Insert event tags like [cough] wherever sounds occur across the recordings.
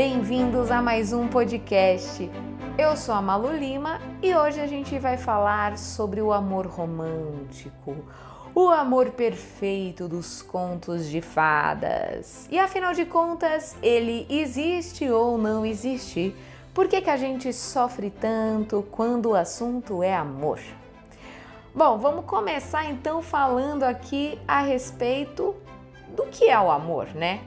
Bem-vindos a mais um podcast. Eu sou a Malu Lima e hoje a gente vai falar sobre o amor romântico, o amor perfeito dos contos de fadas. E afinal de contas, ele existe ou não existe? Por que, que a gente sofre tanto quando o assunto é amor? Bom, vamos começar então falando aqui a respeito do que é o amor, né?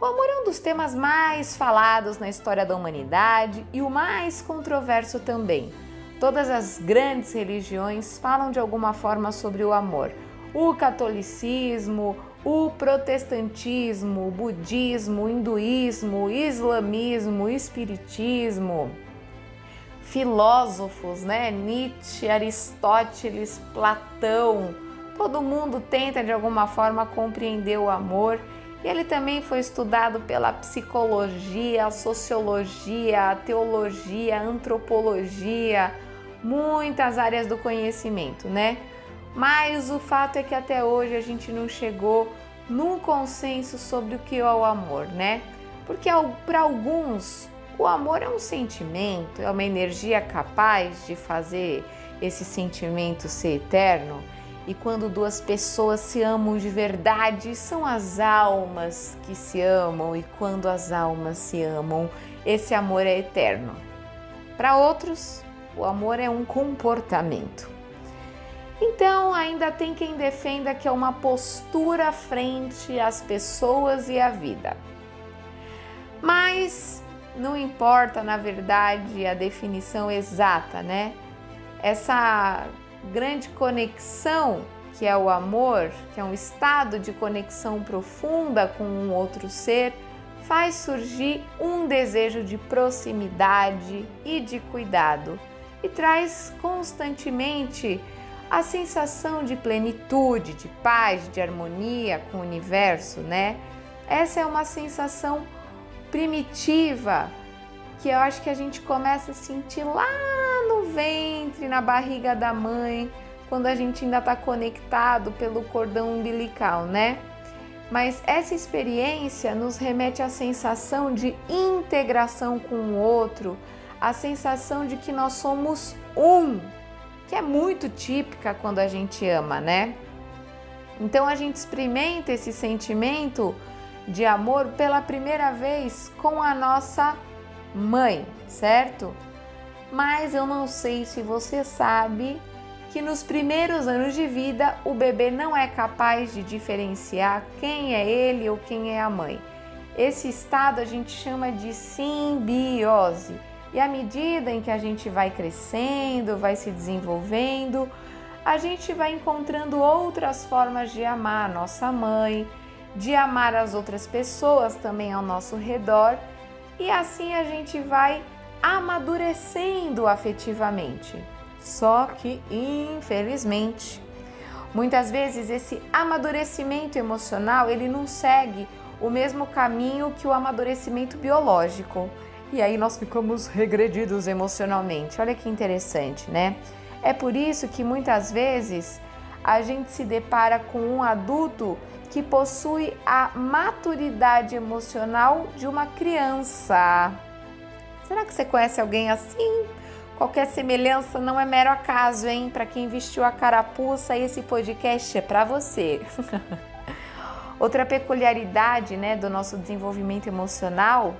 O amor é um dos temas mais falados na história da humanidade e o mais controverso também. Todas as grandes religiões falam de alguma forma sobre o amor. O catolicismo, o protestantismo, o budismo, o hinduísmo, o islamismo, o espiritismo, filósofos, né? Nietzsche, Aristóteles, Platão, todo mundo tenta de alguma forma compreender o amor e ele também foi estudado pela psicologia, sociologia, teologia, antropologia, muitas áreas do conhecimento, né? Mas o fato é que até hoje a gente não chegou num consenso sobre o que é o amor, né? Porque para alguns o amor é um sentimento, é uma energia capaz de fazer esse sentimento ser eterno. E quando duas pessoas se amam de verdade, são as almas que se amam, e quando as almas se amam, esse amor é eterno. Para outros, o amor é um comportamento. Então, ainda tem quem defenda que é uma postura frente às pessoas e à vida. Mas não importa, na verdade, a definição exata, né? Essa grande conexão que é o amor, que é um estado de conexão profunda com um outro ser, faz surgir um desejo de proximidade e de cuidado e traz constantemente a sensação de plenitude, de paz, de harmonia com o universo, né? Essa é uma sensação primitiva que eu acho que a gente começa a sentir lá ventre, na barriga da mãe, quando a gente ainda está conectado pelo cordão umbilical, né? Mas essa experiência nos remete à sensação de integração com o outro, a sensação de que nós somos um, que é muito típica quando a gente ama, né? Então a gente experimenta esse sentimento de amor pela primeira vez com a nossa mãe, certo? Mas eu não sei se você sabe que nos primeiros anos de vida o bebê não é capaz de diferenciar quem é ele ou quem é a mãe. Esse estado a gente chama de simbiose. E à medida em que a gente vai crescendo, vai se desenvolvendo, a gente vai encontrando outras formas de amar a nossa mãe, de amar as outras pessoas também ao nosso redor e assim a gente vai amadurecendo afetivamente. Só que, infelizmente, muitas vezes esse amadurecimento emocional ele não segue o mesmo caminho que o amadurecimento biológico. E aí nós ficamos regredidos emocionalmente. Olha que interessante, né? É por isso que muitas vezes a gente se depara com um adulto que possui a maturidade emocional de uma criança. Será que você conhece alguém assim? Qualquer semelhança não é mero acaso, hein? Para quem vestiu a carapuça, esse podcast é para você. [laughs] Outra peculiaridade, né, do nosso desenvolvimento emocional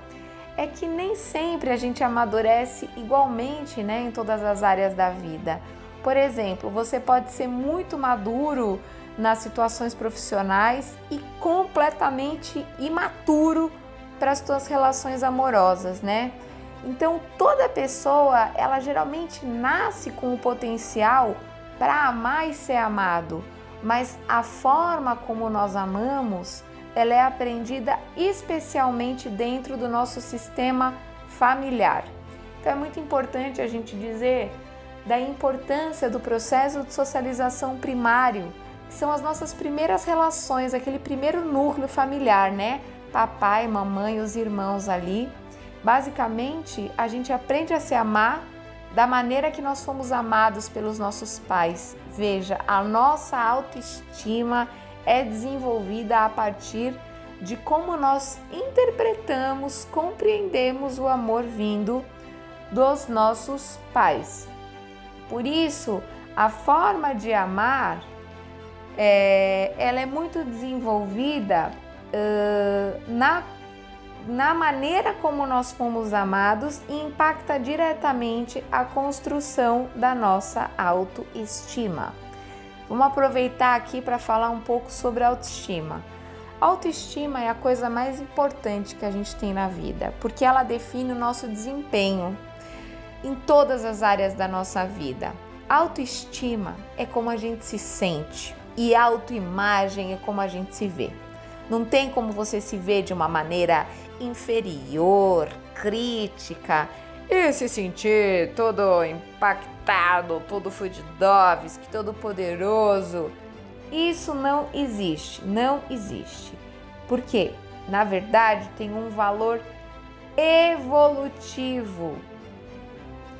é que nem sempre a gente amadurece igualmente, né, em todas as áreas da vida. Por exemplo, você pode ser muito maduro nas situações profissionais e completamente imaturo para as suas relações amorosas, né? Então, toda pessoa, ela geralmente nasce com o potencial para amar e ser amado, mas a forma como nós amamos, ela é aprendida especialmente dentro do nosso sistema familiar. Então, é muito importante a gente dizer da importância do processo de socialização primário, que são as nossas primeiras relações, aquele primeiro núcleo familiar, né? Papai, mamãe, os irmãos ali. Basicamente, a gente aprende a se amar da maneira que nós fomos amados pelos nossos pais. Veja, a nossa autoestima é desenvolvida a partir de como nós interpretamos, compreendemos o amor vindo dos nossos pais. Por isso, a forma de amar é, ela é muito desenvolvida uh, na, na maneira como nós fomos amados e impacta diretamente a construção da nossa autoestima. Vamos aproveitar aqui para falar um pouco sobre autoestima. Autoestima é a coisa mais importante que a gente tem na vida, porque ela define o nosso desempenho em todas as áreas da nossa vida. Autoestima é como a gente se sente e autoimagem é como a gente se vê. Não tem como você se ver de uma maneira inferior, crítica e se sentir todo impactado, todo Fudidovski, todo poderoso. Isso não existe, não existe. Porque, na verdade, tem um valor evolutivo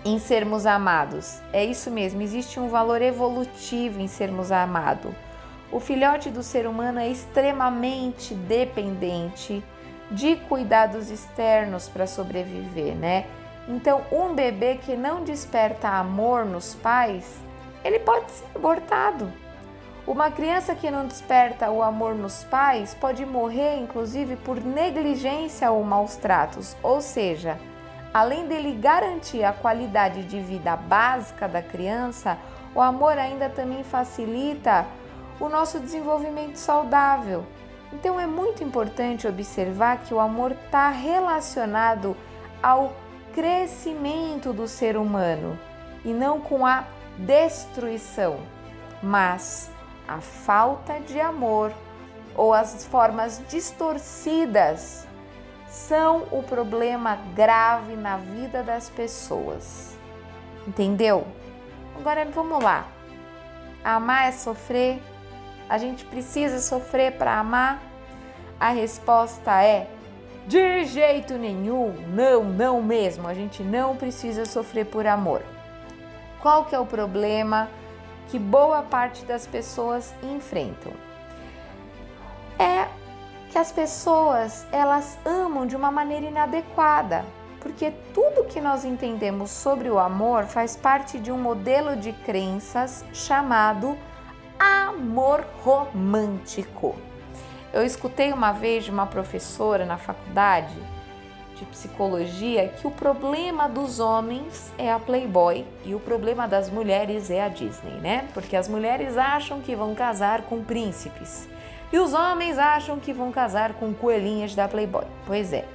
em sermos amados. É isso mesmo, existe um valor evolutivo em sermos amados. O filhote do ser humano é extremamente dependente de cuidados externos para sobreviver, né? Então, um bebê que não desperta amor nos pais, ele pode ser abortado. Uma criança que não desperta o amor nos pais pode morrer, inclusive, por negligência ou maus tratos, ou seja, Além dele garantir a qualidade de vida básica da criança, o amor ainda também facilita o nosso desenvolvimento saudável. Então é muito importante observar que o amor está relacionado ao crescimento do ser humano e não com a destruição, mas a falta de amor ou as formas distorcidas são o problema grave na vida das pessoas. Entendeu? Agora vamos lá. Amar é sofrer? A gente precisa sofrer para amar? A resposta é: de jeito nenhum, não, não mesmo. A gente não precisa sofrer por amor. Qual que é o problema que boa parte das pessoas enfrentam? É que as pessoas elas amam de uma maneira inadequada, porque tudo que nós entendemos sobre o amor faz parte de um modelo de crenças chamado amor romântico. Eu escutei uma vez de uma professora na faculdade de psicologia que o problema dos homens é a Playboy e o problema das mulheres é a Disney, né? Porque as mulheres acham que vão casar com príncipes e os homens acham que vão casar com coelhinhas da Playboy. Pois é.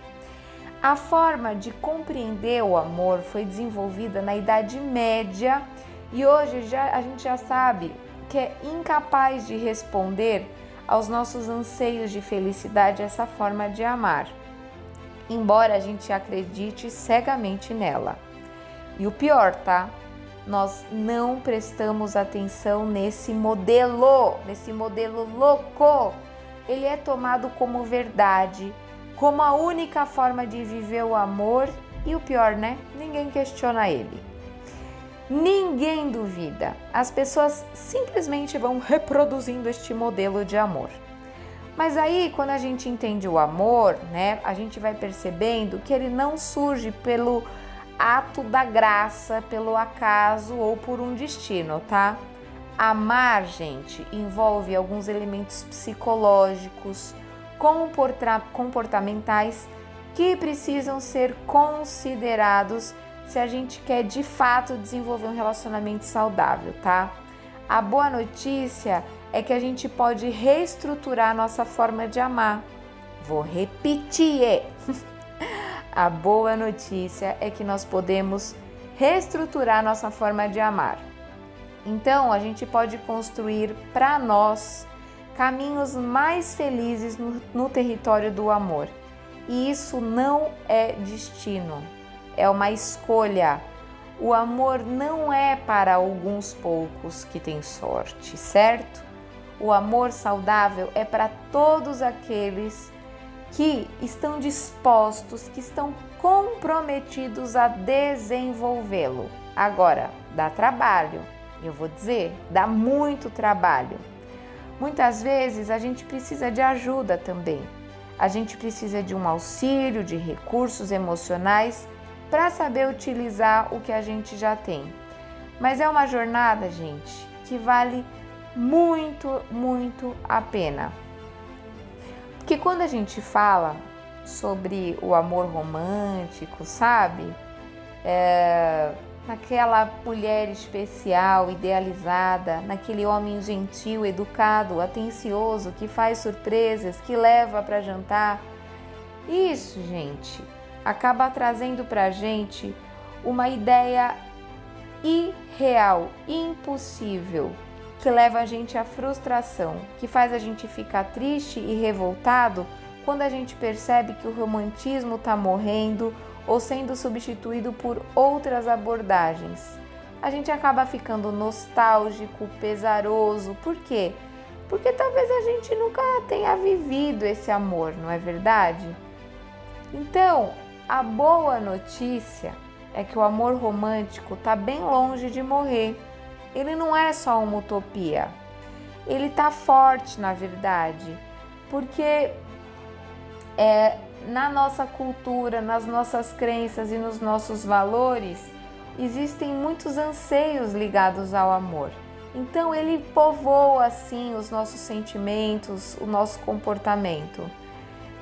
A forma de compreender o amor foi desenvolvida na Idade Média e hoje já, a gente já sabe que é incapaz de responder aos nossos anseios de felicidade essa forma de amar, embora a gente acredite cegamente nela. E o pior, tá? nós não prestamos atenção nesse modelo, nesse modelo louco. Ele é tomado como verdade, como a única forma de viver o amor e o pior, né? Ninguém questiona ele. Ninguém duvida. As pessoas simplesmente vão reproduzindo este modelo de amor. Mas aí, quando a gente entende o amor, né, a gente vai percebendo que ele não surge pelo ato da graça pelo acaso ou por um destino, tá? Amar, gente, envolve alguns elementos psicológicos, comportamentais que precisam ser considerados se a gente quer de fato desenvolver um relacionamento saudável, tá? A boa notícia é que a gente pode reestruturar nossa forma de amar. Vou repetir. [laughs] A boa notícia é que nós podemos reestruturar nossa forma de amar. Então, a gente pode construir para nós caminhos mais felizes no, no, território do amor. E isso não é destino, é uma escolha. O amor não é para alguns poucos que têm sorte, certo? O amor saudável é para todos aqueles que estão dispostos, que estão comprometidos a desenvolvê-lo. Agora, dá trabalho, eu vou dizer, dá muito trabalho. Muitas vezes a gente precisa de ajuda também. A gente precisa de um auxílio, de recursos emocionais para saber utilizar o que a gente já tem. Mas é uma jornada, gente, que vale muito, muito a pena. Porque quando a gente fala sobre o amor romântico, sabe? É, naquela mulher especial, idealizada, naquele homem gentil, educado, atencioso, que faz surpresas, que leva para jantar. Isso, gente, acaba trazendo para a gente uma ideia irreal, impossível, que leva a gente à frustração, que faz a gente ficar triste e revoltado quando a gente percebe que o romantismo está morrendo ou sendo substituído por outras abordagens. A gente acaba ficando nostálgico, pesaroso. Por quê? Porque talvez a gente nunca tenha vivido esse amor, não é verdade? Então, a boa notícia é que o amor romântico está bem longe de morrer. Ele não é só uma utopia. Ele está forte, na verdade, porque é, na nossa cultura, nas nossas crenças e nos nossos valores, existem muitos anseios ligados ao amor. Então ele povoa assim os nossos sentimentos, o nosso comportamento.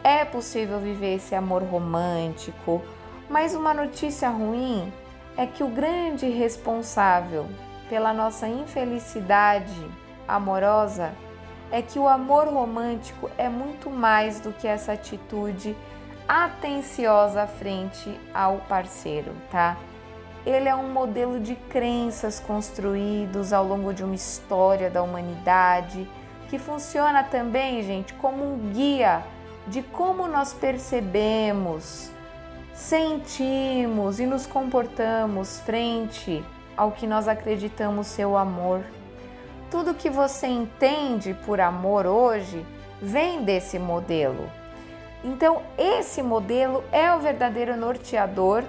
É possível viver esse amor romântico, mas uma notícia ruim é que o grande responsável pela nossa infelicidade amorosa é que o amor romântico é muito mais do que essa atitude atenciosa frente ao parceiro, tá? Ele é um modelo de crenças construídos ao longo de uma história da humanidade, que funciona também, gente, como um guia de como nós percebemos, sentimos e nos comportamos frente ao que nós acreditamos ser o amor. Tudo que você entende por amor hoje vem desse modelo. Então, esse modelo é o verdadeiro norteador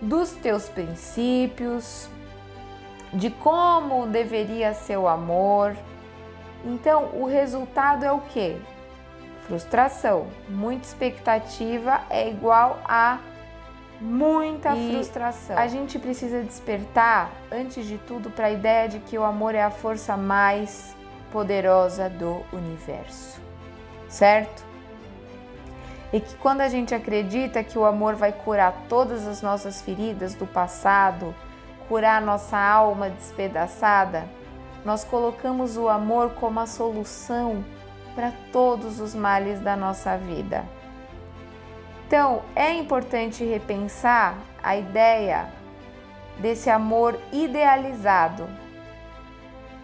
dos teus princípios, de como deveria ser o amor. Então, o resultado é o que? Frustração. Muita expectativa é igual a muita e frustração. A gente precisa despertar, antes de tudo, para a ideia de que o amor é a força mais poderosa do universo, certo? E que quando a gente acredita que o amor vai curar todas as nossas feridas do passado, curar nossa alma despedaçada, nós colocamos o amor como a solução para todos os males da nossa vida. Então, é importante repensar a ideia desse amor idealizado.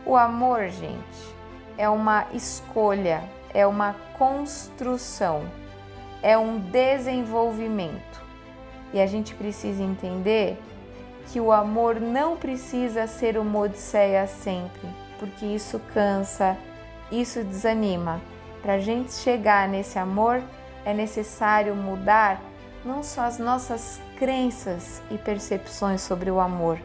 O amor, gente, é uma escolha, é uma construção, é um desenvolvimento. E a gente precisa entender que o amor não precisa ser uma odisseia sempre, porque isso cansa, isso desanima. Para a gente chegar nesse amor, é necessário mudar não só as nossas crenças e percepções sobre o amor,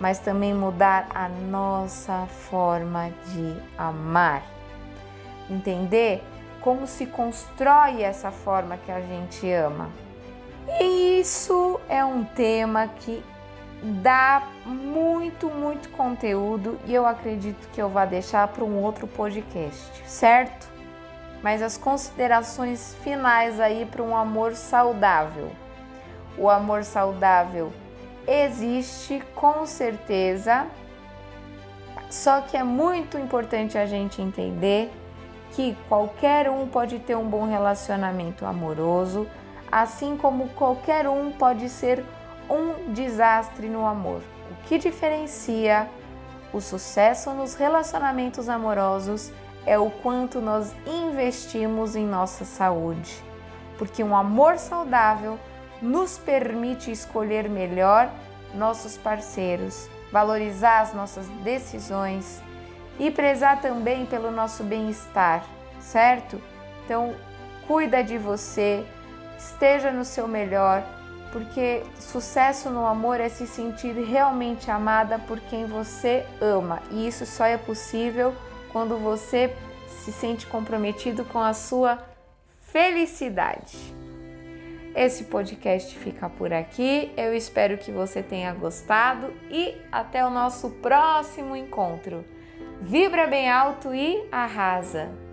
mas também mudar a nossa forma de amar. Entender como se constrói essa forma que a gente ama. E isso é um tema que dá muito, muito conteúdo e eu acredito que eu vou deixar para um outro podcast, certo? mas as considerações finais aí para um amor saudável. O amor saudável existe com certeza, só que é muito importante a gente entender que qualquer um pode ter um bom relacionamento amoroso, assim como qualquer um pode ser um desastre no amor. O que diferencia o sucesso nos relacionamentos amorosos é o quanto nós investimos em nossa saúde, porque um amor saudável nos permite escolher melhor nossos parceiros, valorizar as nossas decisões e prezar também pelo nosso bem-estar, certo? Então, cuida de você, esteja no seu melhor, porque sucesso no amor é se sentir realmente amada por quem você ama, e isso só é possível quando você se sente comprometido com a sua felicidade. Esse podcast fica por aqui. Eu espero que você tenha gostado e até o nosso próximo encontro. Vibra bem alto e arrasa!